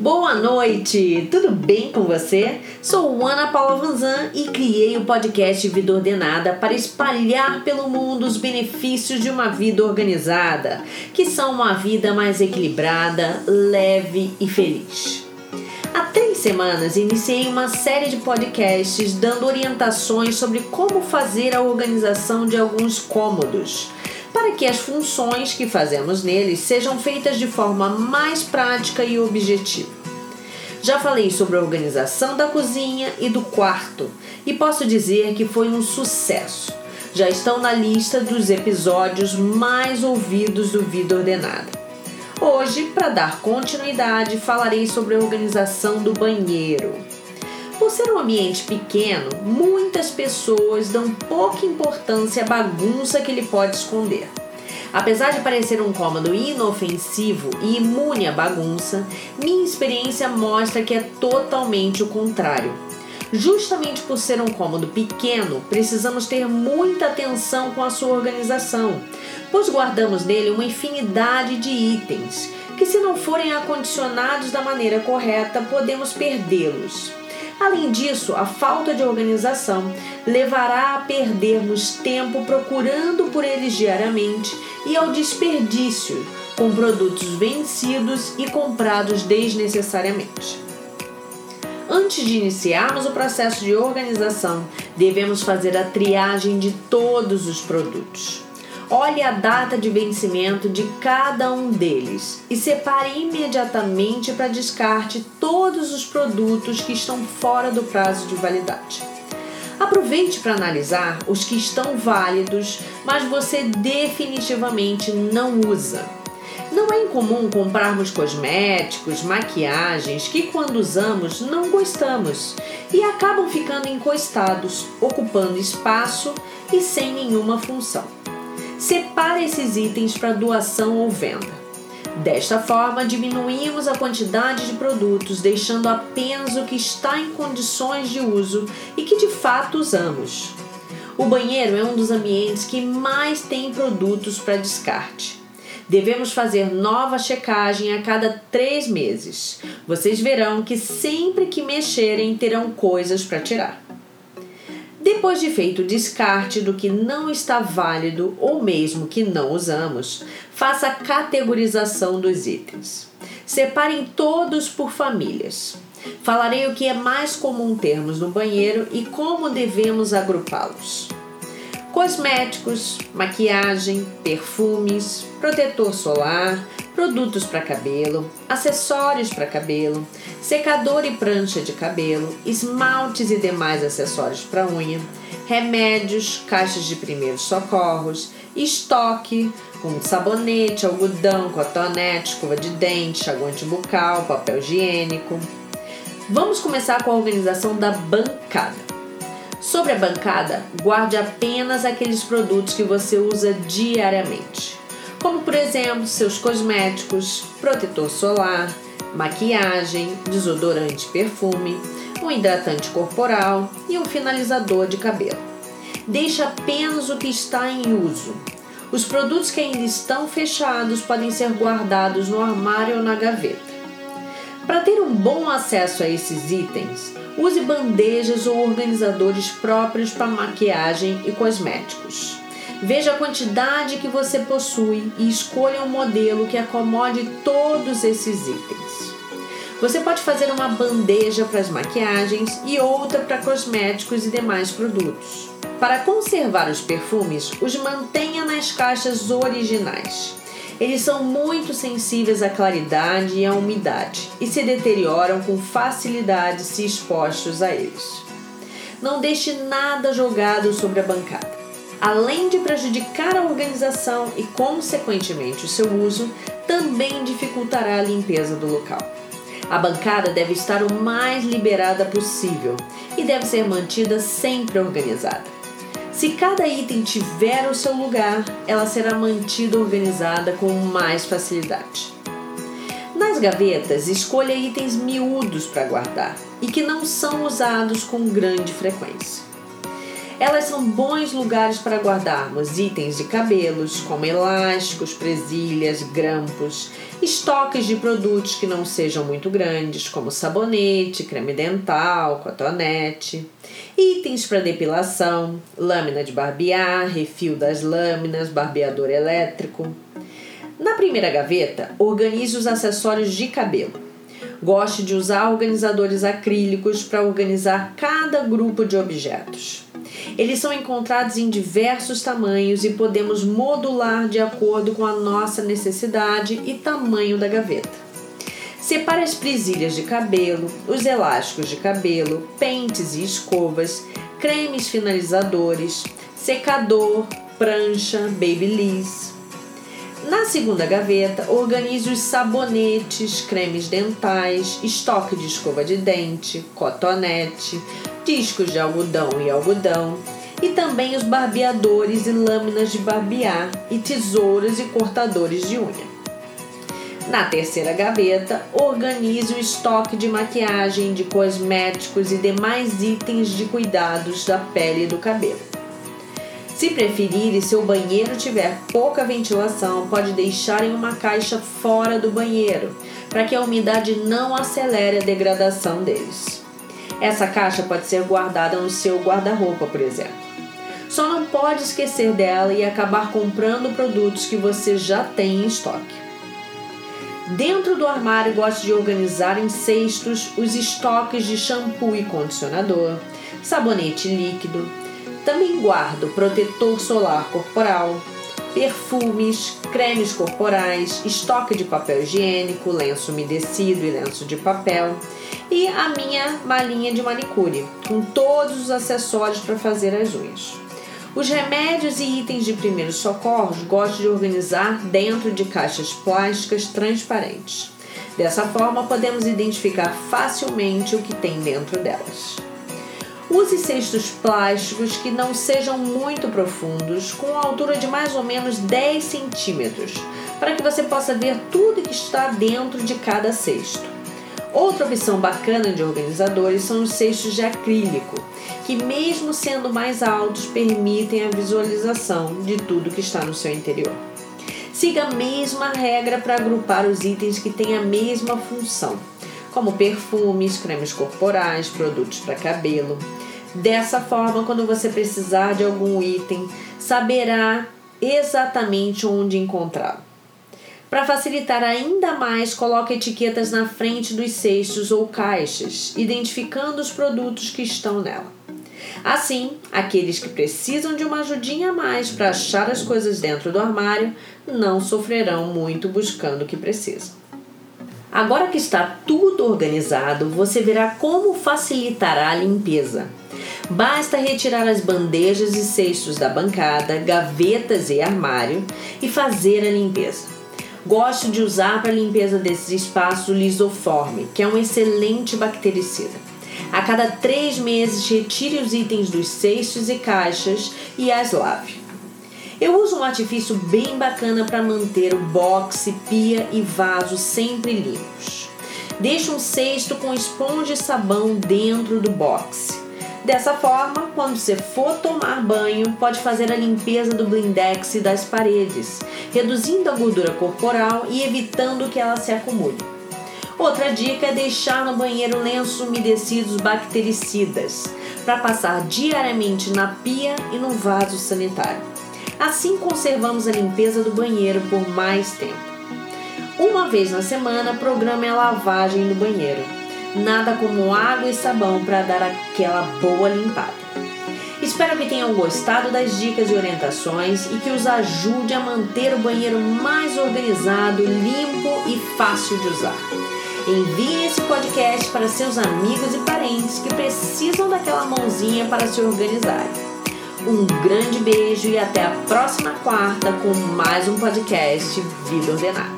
Boa noite, tudo bem com você? Sou Ana Paula Vanzan e criei o podcast Vida Ordenada para espalhar pelo mundo os benefícios de uma vida organizada, que são uma vida mais equilibrada, leve e feliz. Há três semanas iniciei uma série de podcasts dando orientações sobre como fazer a organização de alguns cômodos para que as funções que fazemos neles sejam feitas de forma mais prática e objetiva. Já falei sobre a organização da cozinha e do quarto e posso dizer que foi um sucesso. Já estão na lista dos episódios mais ouvidos do Vida Ordenada. Hoje, para dar continuidade, falarei sobre a organização do banheiro. Por ser um ambiente pequeno, muitas pessoas dão pouca importância à bagunça que ele pode esconder. Apesar de parecer um cômodo inofensivo e imune à bagunça, minha experiência mostra que é totalmente o contrário. Justamente por ser um cômodo pequeno, precisamos ter muita atenção com a sua organização, pois guardamos nele uma infinidade de itens que, se não forem acondicionados da maneira correta, podemos perdê-los. Além disso, a falta de organização levará a perdermos tempo procurando por eles diariamente e ao desperdício com produtos vencidos e comprados desnecessariamente. Antes de iniciarmos o processo de organização, devemos fazer a triagem de todos os produtos. Olhe a data de vencimento de cada um deles e separe imediatamente para descarte todos os produtos que estão fora do prazo de validade. Aproveite para analisar os que estão válidos, mas você definitivamente não usa. Não é incomum comprarmos cosméticos, maquiagens que, quando usamos, não gostamos e acabam ficando encostados, ocupando espaço e sem nenhuma função. Separe esses itens para doação ou venda. Desta forma, diminuímos a quantidade de produtos, deixando apenas o que está em condições de uso e que de fato usamos. O banheiro é um dos ambientes que mais tem produtos para descarte. Devemos fazer nova checagem a cada três meses. Vocês verão que sempre que mexerem terão coisas para tirar. Depois de feito o descarte do que não está válido ou mesmo que não usamos, faça a categorização dos itens. Separem todos por famílias. Falarei o que é mais comum termos no banheiro e como devemos agrupá-los. Cosméticos, maquiagem, perfumes, protetor solar, produtos para cabelo, acessórios para cabelo, secador e prancha de cabelo, esmaltes e demais acessórios para unha, remédios, caixas de primeiros socorros, estoque com sabonete, algodão, cotonete, escova de dente, enxaguante bucal, papel higiênico. Vamos começar com a organização da bancada. Sobre a bancada, guarde apenas aqueles produtos que você usa diariamente como por exemplo seus cosméticos, protetor solar, maquiagem, desodorante, perfume, um hidratante corporal e um finalizador de cabelo. Deixe apenas o que está em uso. Os produtos que ainda estão fechados podem ser guardados no armário ou na gaveta. Para ter um bom acesso a esses itens, use bandejas ou organizadores próprios para maquiagem e cosméticos. Veja a quantidade que você possui e escolha um modelo que acomode todos esses itens. Você pode fazer uma bandeja para as maquiagens e outra para cosméticos e demais produtos. Para conservar os perfumes, os mantenha nas caixas originais. Eles são muito sensíveis à claridade e à umidade e se deterioram com facilidade se expostos a eles. Não deixe nada jogado sobre a bancada além de prejudicar a organização e, consequentemente, o seu uso, também dificultará a limpeza do local. A bancada deve estar o mais liberada possível e deve ser mantida sempre organizada. Se cada item tiver o seu lugar, ela será mantida organizada com mais facilidade. Nas gavetas, escolha itens miúdos para guardar e que não são usados com grande frequência. Elas são bons lugares para guardarmos itens de cabelos, como elásticos, presilhas, grampos, estoques de produtos que não sejam muito grandes, como sabonete, creme dental, cotonete, itens para depilação, lâmina de barbear, refil das lâminas, barbeador elétrico. Na primeira gaveta, organize os acessórios de cabelo. Goste de usar organizadores acrílicos para organizar cada grupo de objetos. Eles são encontrados em diversos tamanhos e podemos modular de acordo com a nossa necessidade e tamanho da gaveta. Separe as presilhas de cabelo, os elásticos de cabelo, pentes e escovas, cremes finalizadores, secador, prancha, babyliss. Na segunda gaveta, organize os sabonetes, cremes dentais, estoque de escova de dente, cotonete, discos de algodão e algodão, e também os barbeadores e lâminas de barbear, e tesouras e cortadores de unha. Na terceira gaveta, organize o estoque de maquiagem, de cosméticos e demais itens de cuidados da pele e do cabelo. Se preferir e seu banheiro tiver pouca ventilação, pode deixar em uma caixa fora do banheiro, para que a umidade não acelere a degradação deles. Essa caixa pode ser guardada no seu guarda-roupa, por exemplo. Só não pode esquecer dela e acabar comprando produtos que você já tem em estoque. Dentro do armário, gosto de organizar em cestos os estoques de shampoo e condicionador, sabonete líquido, também guardo protetor solar corporal, perfumes, cremes corporais, estoque de papel higiênico, lenço umedecido e lenço de papel e a minha malinha de manicure, com todos os acessórios para fazer as unhas. Os remédios e itens de primeiros socorros gosto de organizar dentro de caixas plásticas transparentes. Dessa forma, podemos identificar facilmente o que tem dentro delas. Use cestos plásticos que não sejam muito profundos, com altura de mais ou menos 10 centímetros, para que você possa ver tudo que está dentro de cada cesto. Outra opção bacana de organizadores são os cestos de acrílico, que, mesmo sendo mais altos, permitem a visualização de tudo que está no seu interior. Siga a mesma regra para agrupar os itens que têm a mesma função como perfumes, cremes corporais, produtos para cabelo. Dessa forma, quando você precisar de algum item, saberá exatamente onde encontrá-lo. Para facilitar ainda mais, coloque etiquetas na frente dos cestos ou caixas, identificando os produtos que estão nela. Assim, aqueles que precisam de uma ajudinha a mais para achar as coisas dentro do armário não sofrerão muito buscando o que precisam. Agora que está tudo organizado, você verá como facilitará a limpeza. Basta retirar as bandejas e cestos da bancada, gavetas e armário e fazer a limpeza. Gosto de usar para limpeza desses espaços o lisoforme, que é um excelente bactericida. A cada três meses, retire os itens dos cestos e caixas e as lave. Eu uso um artifício bem bacana para manter o boxe, pia e vaso sempre limpos. Deixe um cesto com esponja e sabão dentro do boxe. Dessa forma, quando você for tomar banho, pode fazer a limpeza do blindex e das paredes, reduzindo a gordura corporal e evitando que ela se acumule. Outra dica é deixar no banheiro lenços umedecidos bactericidas para passar diariamente na pia e no vaso sanitário. Assim conservamos a limpeza do banheiro por mais tempo. Uma vez na semana, programe a lavagem do banheiro. Nada como água e sabão para dar aquela boa limpada. Espero que tenham gostado das dicas e orientações e que os ajude a manter o banheiro mais organizado, limpo e fácil de usar. Envie esse podcast para seus amigos e parentes que precisam daquela mãozinha para se organizarem. Um grande beijo e até a próxima quarta com mais um podcast Vida Ordenada.